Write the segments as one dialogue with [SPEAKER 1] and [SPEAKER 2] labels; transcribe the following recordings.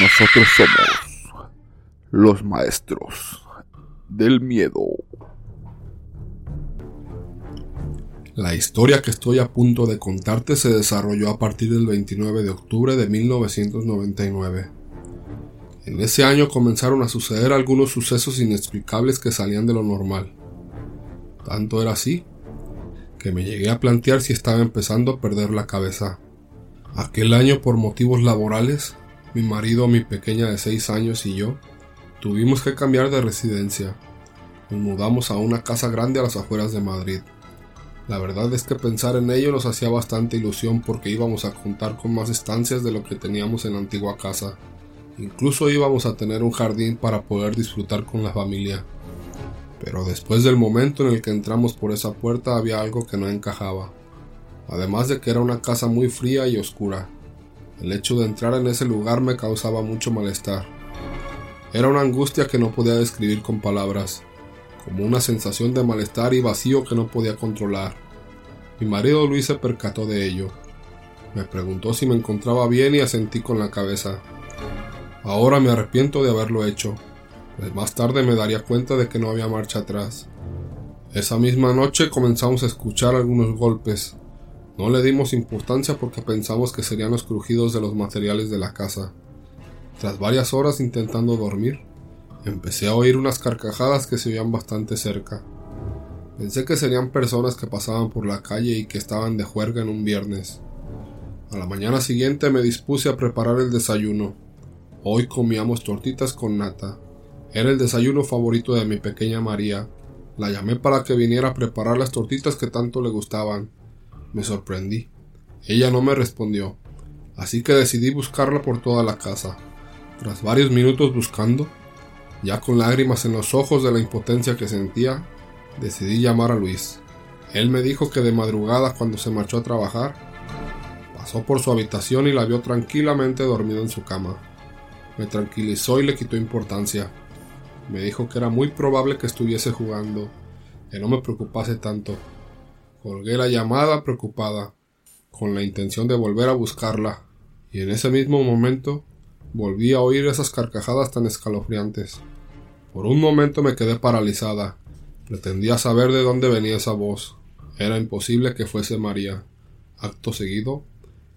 [SPEAKER 1] Nosotros somos los maestros del miedo.
[SPEAKER 2] La historia que estoy a punto de contarte se desarrolló a partir del 29 de octubre de 1999. En ese año comenzaron a suceder algunos sucesos inexplicables que salían de lo normal. Tanto era así que me llegué a plantear si estaba empezando a perder la cabeza. Aquel año por motivos laborales mi marido, mi pequeña de 6 años y yo tuvimos que cambiar de residencia. Nos mudamos a una casa grande a las afueras de Madrid. La verdad es que pensar en ello nos hacía bastante ilusión porque íbamos a contar con más estancias de lo que teníamos en la antigua casa. Incluso íbamos a tener un jardín para poder disfrutar con la familia. Pero después del momento en el que entramos por esa puerta había algo que no encajaba. Además de que era una casa muy fría y oscura. El hecho de entrar en ese lugar me causaba mucho malestar. Era una angustia que no podía describir con palabras, como una sensación de malestar y vacío que no podía controlar. Mi marido Luis se percató de ello. Me preguntó si me encontraba bien y asentí con la cabeza. Ahora me arrepiento de haberlo hecho, pues más tarde me daría cuenta de que no había marcha atrás. Esa misma noche comenzamos a escuchar algunos golpes, no le dimos importancia porque pensamos que serían los crujidos de los materiales de la casa. Tras varias horas intentando dormir, empecé a oír unas carcajadas que se oían bastante cerca. Pensé que serían personas que pasaban por la calle y que estaban de juerga en un viernes. A la mañana siguiente me dispuse a preparar el desayuno. Hoy comíamos tortitas con nata. Era el desayuno favorito de mi pequeña María. La llamé para que viniera a preparar las tortitas que tanto le gustaban. Me sorprendí. Ella no me respondió, así que decidí buscarla por toda la casa. Tras varios minutos buscando, ya con lágrimas en los ojos de la impotencia que sentía, decidí llamar a Luis. Él me dijo que de madrugada cuando se marchó a trabajar, pasó por su habitación y la vio tranquilamente dormida en su cama. Me tranquilizó y le quitó importancia. Me dijo que era muy probable que estuviese jugando, que no me preocupase tanto, Colgué la llamada preocupada, con la intención de volver a buscarla, y en ese mismo momento volví a oír esas carcajadas tan escalofriantes. Por un momento me quedé paralizada. Pretendía saber de dónde venía esa voz. Era imposible que fuese María. Acto seguido,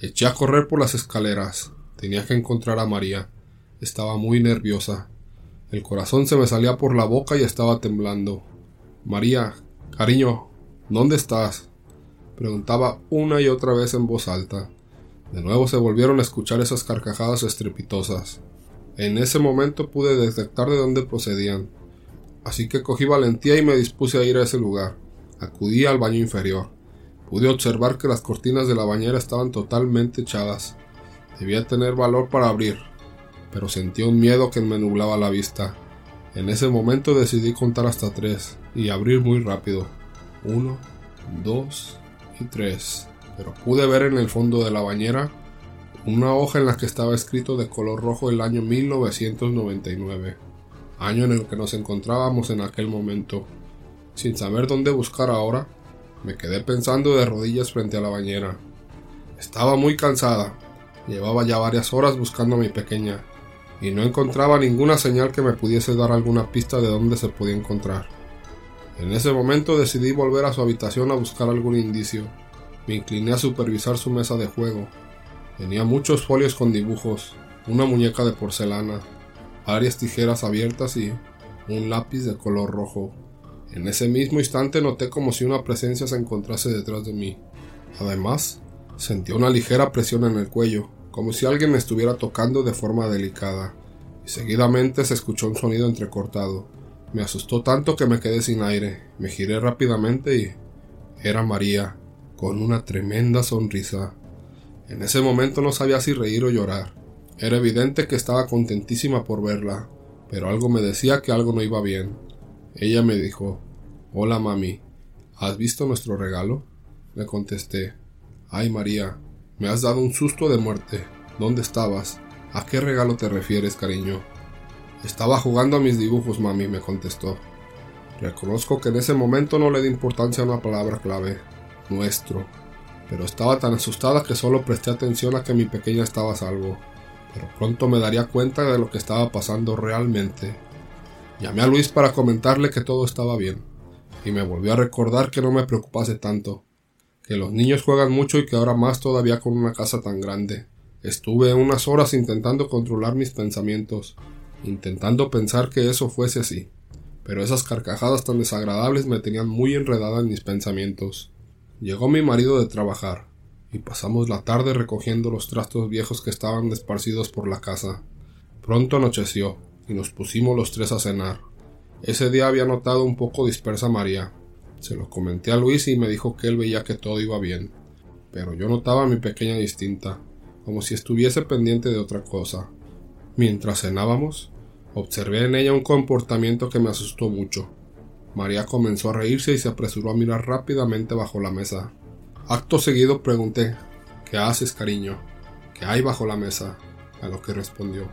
[SPEAKER 2] eché a correr por las escaleras. Tenía que encontrar a María. Estaba muy nerviosa. El corazón se me salía por la boca y estaba temblando. María, cariño, ¿Dónde estás? preguntaba una y otra vez en voz alta. De nuevo se volvieron a escuchar esas carcajadas estrepitosas. En ese momento pude detectar de dónde procedían, así que cogí valentía y me dispuse a ir a ese lugar. Acudí al baño inferior. Pude observar que las cortinas de la bañera estaban totalmente echadas. Debía tener valor para abrir, pero sentí un miedo que me nublaba la vista. En ese momento decidí contar hasta tres y abrir muy rápido. Uno, dos y tres. Pero pude ver en el fondo de la bañera una hoja en la que estaba escrito de color rojo el año 1999, año en el que nos encontrábamos en aquel momento. Sin saber dónde buscar ahora, me quedé pensando de rodillas frente a la bañera. Estaba muy cansada, llevaba ya varias horas buscando a mi pequeña, y no encontraba ninguna señal que me pudiese dar alguna pista de dónde se podía encontrar. En ese momento decidí volver a su habitación a buscar algún indicio. Me incliné a supervisar su mesa de juego. Tenía muchos folios con dibujos, una muñeca de porcelana, varias tijeras abiertas y un lápiz de color rojo. En ese mismo instante noté como si una presencia se encontrase detrás de mí. Además, sentí una ligera presión en el cuello, como si alguien me estuviera tocando de forma delicada, y seguidamente se escuchó un sonido entrecortado. Me asustó tanto que me quedé sin aire. Me giré rápidamente y era María, con una tremenda sonrisa. En ese momento no sabía si reír o llorar. Era evidente que estaba contentísima por verla, pero algo me decía que algo no iba bien. Ella me dijo Hola mami, ¿has visto nuestro regalo? Le contesté Ay María, me has dado un susto de muerte. ¿Dónde estabas? ¿A qué regalo te refieres, cariño? Estaba jugando a mis dibujos, mami, me contestó. Reconozco que en ese momento no le di importancia a una palabra clave, nuestro, pero estaba tan asustada que solo presté atención a que mi pequeña estaba a salvo. pero pronto me daría cuenta de lo que estaba pasando realmente. Llamé a Luis para comentarle que todo estaba bien, y me volvió a recordar que no me preocupase tanto, que los niños juegan mucho y que ahora más todavía con una casa tan grande. Estuve unas horas intentando controlar mis pensamientos, intentando pensar que eso fuese así, pero esas carcajadas tan desagradables me tenían muy enredada en mis pensamientos. Llegó mi marido de trabajar, y pasamos la tarde recogiendo los trastos viejos que estaban desparcidos por la casa. Pronto anocheció, y nos pusimos los tres a cenar. Ese día había notado un poco dispersa María. Se lo comenté a Luis y me dijo que él veía que todo iba bien. Pero yo notaba a mi pequeña distinta, como si estuviese pendiente de otra cosa. Mientras cenábamos, observé en ella un comportamiento que me asustó mucho. María comenzó a reírse y se apresuró a mirar rápidamente bajo la mesa. Acto seguido pregunté ¿Qué haces, cariño? ¿Qué hay bajo la mesa? A lo que respondió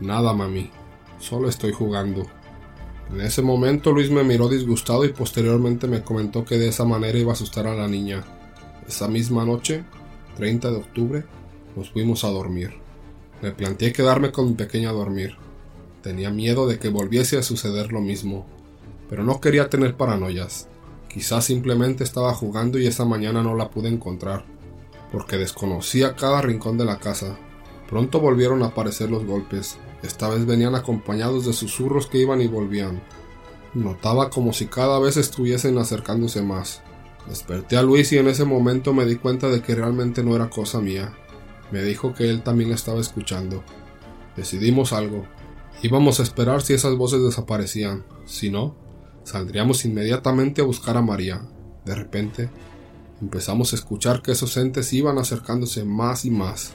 [SPEAKER 2] Nada, mami. Solo estoy jugando. En ese momento Luis me miró disgustado y posteriormente me comentó que de esa manera iba a asustar a la niña. Esa misma noche, 30 de octubre, nos fuimos a dormir. Me planteé quedarme con mi pequeña a dormir. Tenía miedo de que volviese a suceder lo mismo, pero no quería tener paranoias. Quizás simplemente estaba jugando y esa mañana no la pude encontrar, porque desconocía cada rincón de la casa. Pronto volvieron a aparecer los golpes, esta vez venían acompañados de susurros que iban y volvían. Notaba como si cada vez estuviesen acercándose más. Desperté a Luis y en ese momento me di cuenta de que realmente no era cosa mía. Me dijo que él también estaba escuchando. Decidimos algo. Íbamos a esperar si esas voces desaparecían. Si no, saldríamos inmediatamente a buscar a María. De repente, empezamos a escuchar que esos entes iban acercándose más y más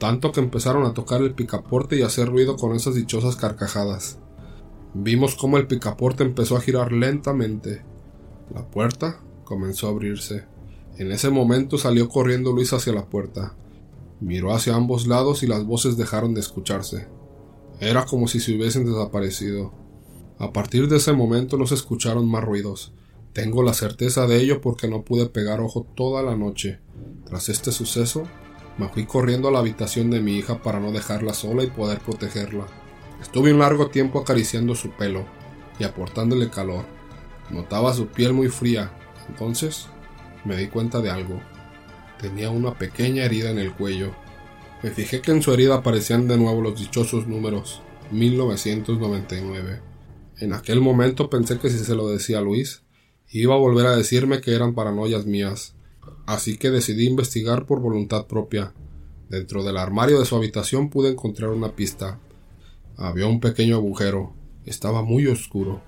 [SPEAKER 2] tanto que empezaron a tocar el picaporte y hacer ruido con esas dichosas carcajadas. Vimos cómo el picaporte empezó a girar lentamente. La puerta comenzó a abrirse. En ese momento salió corriendo Luis hacia la puerta. Miró hacia ambos lados y las voces dejaron de escucharse. Era como si se hubiesen desaparecido. A partir de ese momento no se escucharon más ruidos. Tengo la certeza de ello porque no pude pegar ojo toda la noche. Tras este suceso, me fui corriendo a la habitación de mi hija para no dejarla sola y poder protegerla. Estuve un largo tiempo acariciando su pelo y aportándole calor. Notaba su piel muy fría. Entonces me di cuenta de algo. Tenía una pequeña herida en el cuello. Me fijé que en su herida aparecían de nuevo los dichosos números 1999. En aquel momento pensé que si se lo decía a Luis, iba a volver a decirme que eran paranoias mías, así que decidí investigar por voluntad propia. Dentro del armario de su habitación pude encontrar una pista. Había un pequeño agujero. Estaba muy oscuro.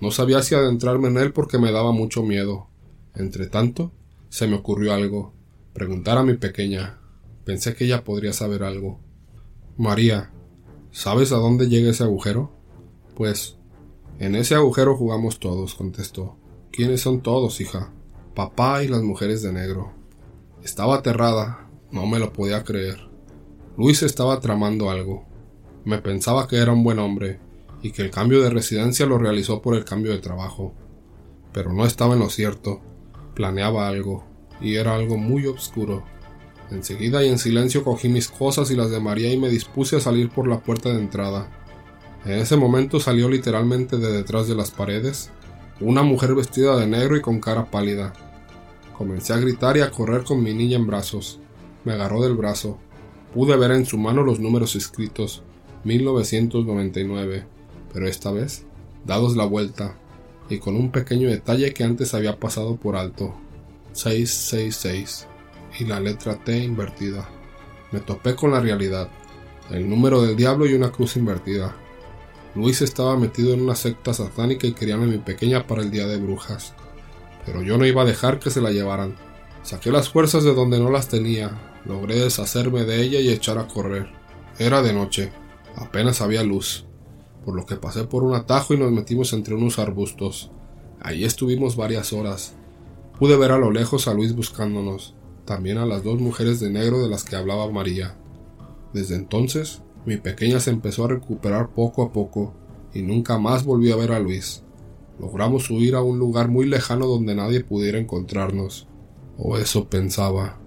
[SPEAKER 2] No sabía si adentrarme en él porque me daba mucho miedo. Entre tanto, se me ocurrió algo. Preguntar a mi pequeña. Pensé que ella podría saber algo. María, ¿sabes a dónde llega ese agujero? Pues, en ese agujero jugamos todos, contestó. ¿Quiénes son todos, hija? papá y las mujeres de negro. Estaba aterrada, no me lo podía creer. Luis estaba tramando algo. Me pensaba que era un buen hombre y que el cambio de residencia lo realizó por el cambio de trabajo. Pero no estaba en lo cierto. Planeaba algo, y era algo muy oscuro. Enseguida y en silencio cogí mis cosas y las de María y me dispuse a salir por la puerta de entrada. En ese momento salió literalmente de detrás de las paredes una mujer vestida de negro y con cara pálida. Comencé a gritar y a correr con mi niña en brazos. Me agarró del brazo. Pude ver en su mano los números escritos 1999, pero esta vez dados la vuelta y con un pequeño detalle que antes había pasado por alto. 666 y la letra T invertida. Me topé con la realidad, el número del diablo y una cruz invertida. Luis estaba metido en una secta satánica y querían a mi pequeña para el día de brujas pero yo no iba a dejar que se la llevaran. Saqué las fuerzas de donde no las tenía, logré deshacerme de ella y echar a correr. Era de noche, apenas había luz, por lo que pasé por un atajo y nos metimos entre unos arbustos. Allí estuvimos varias horas. Pude ver a lo lejos a Luis buscándonos, también a las dos mujeres de negro de las que hablaba María. Desde entonces, mi pequeña se empezó a recuperar poco a poco y nunca más volví a ver a Luis. Logramos huir a un lugar muy lejano donde nadie pudiera encontrarnos. O eso pensaba.